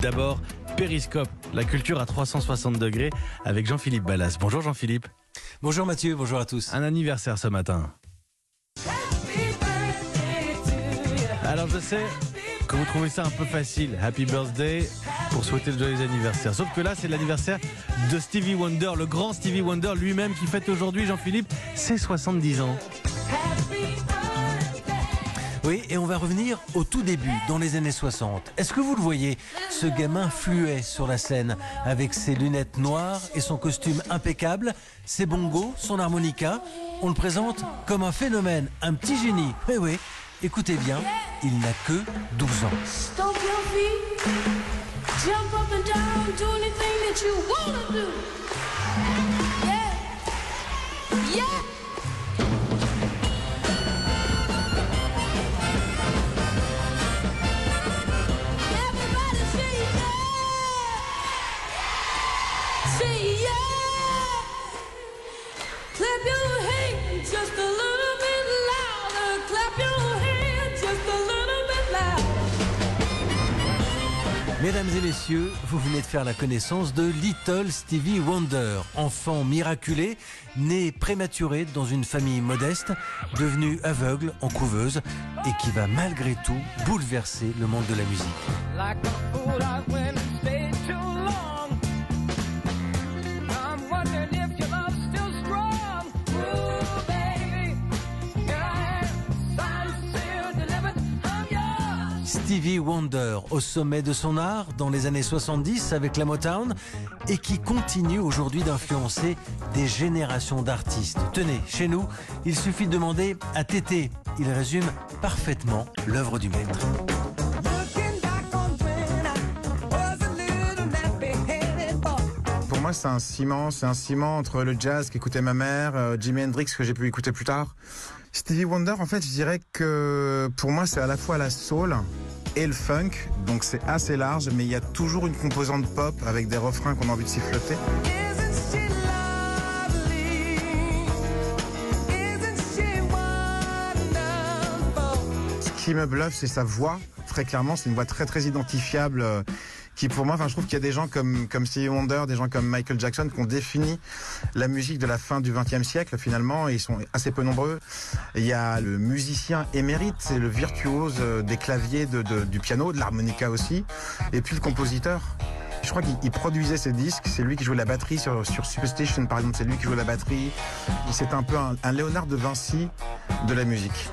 D'abord, Périscope, la culture à 360 degrés avec Jean-Philippe Ballas. Bonjour Jean-Philippe. Bonjour Mathieu, bonjour à tous. Un anniversaire ce matin. Alors je sais que vous trouvez ça un peu facile, Happy Birthday, pour souhaiter le joyeux anniversaire. Sauf que là, c'est l'anniversaire de Stevie Wonder, le grand Stevie Wonder lui-même qui fête aujourd'hui, Jean-Philippe, ses 70 ans. Oui, et on va revenir au tout début, dans les années 60. Est-ce que vous le voyez Ce gamin fluet sur la scène, avec ses lunettes noires et son costume impeccable, ses bongos, son harmonica. On le présente comme un phénomène, un petit génie. Oui, oui, écoutez bien, il n'a que 12 ans. Mesdames et messieurs, vous venez de faire la connaissance de Little Stevie Wonder, enfant miraculé, né prématuré dans une famille modeste, devenu aveugle en couveuse et qui va malgré tout bouleverser le monde de la musique. Stevie Wonder au sommet de son art dans les années 70 avec la Motown et qui continue aujourd'hui d'influencer des générations d'artistes. Tenez, chez nous, il suffit de demander à Tété. Il résume parfaitement l'œuvre du maître. Moi, c'est un ciment, c'est un ciment entre le jazz qu'écoutait ma mère, euh, Jimi Hendrix que j'ai pu écouter plus tard. Stevie Wonder, en fait, je dirais que pour moi, c'est à la fois la soul et le funk, donc c'est assez large, mais il y a toujours une composante pop avec des refrains qu'on a envie de siffloter. Ce qui me bluffe, c'est sa voix. Très clairement, c'est une voix très très identifiable. Qui pour moi, je trouve qu'il y a des gens comme Stevie Wonder, des gens comme Michael Jackson qui ont défini la musique de la fin du XXe siècle finalement. Ils sont assez peu nombreux. Il y a le musicien émérite, c'est le virtuose euh, des claviers, du piano, de l'harmonica aussi, et puis le compositeur. Je crois qu'il il produisait ses disques, c'est lui qui jouait la batterie sur, sur Superstation par exemple, c'est lui qui jouait la batterie. C'est un peu un, Léonard de Vinci de la musique.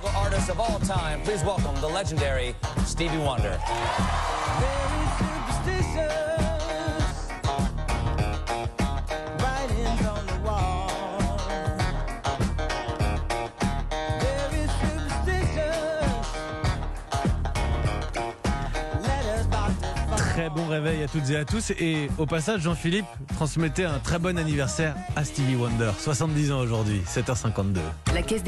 Réveil à toutes et à tous. Et au passage, Jean-Philippe transmettait un très bon anniversaire à Stevie Wonder. 70 ans aujourd'hui, 7h52. La caisse des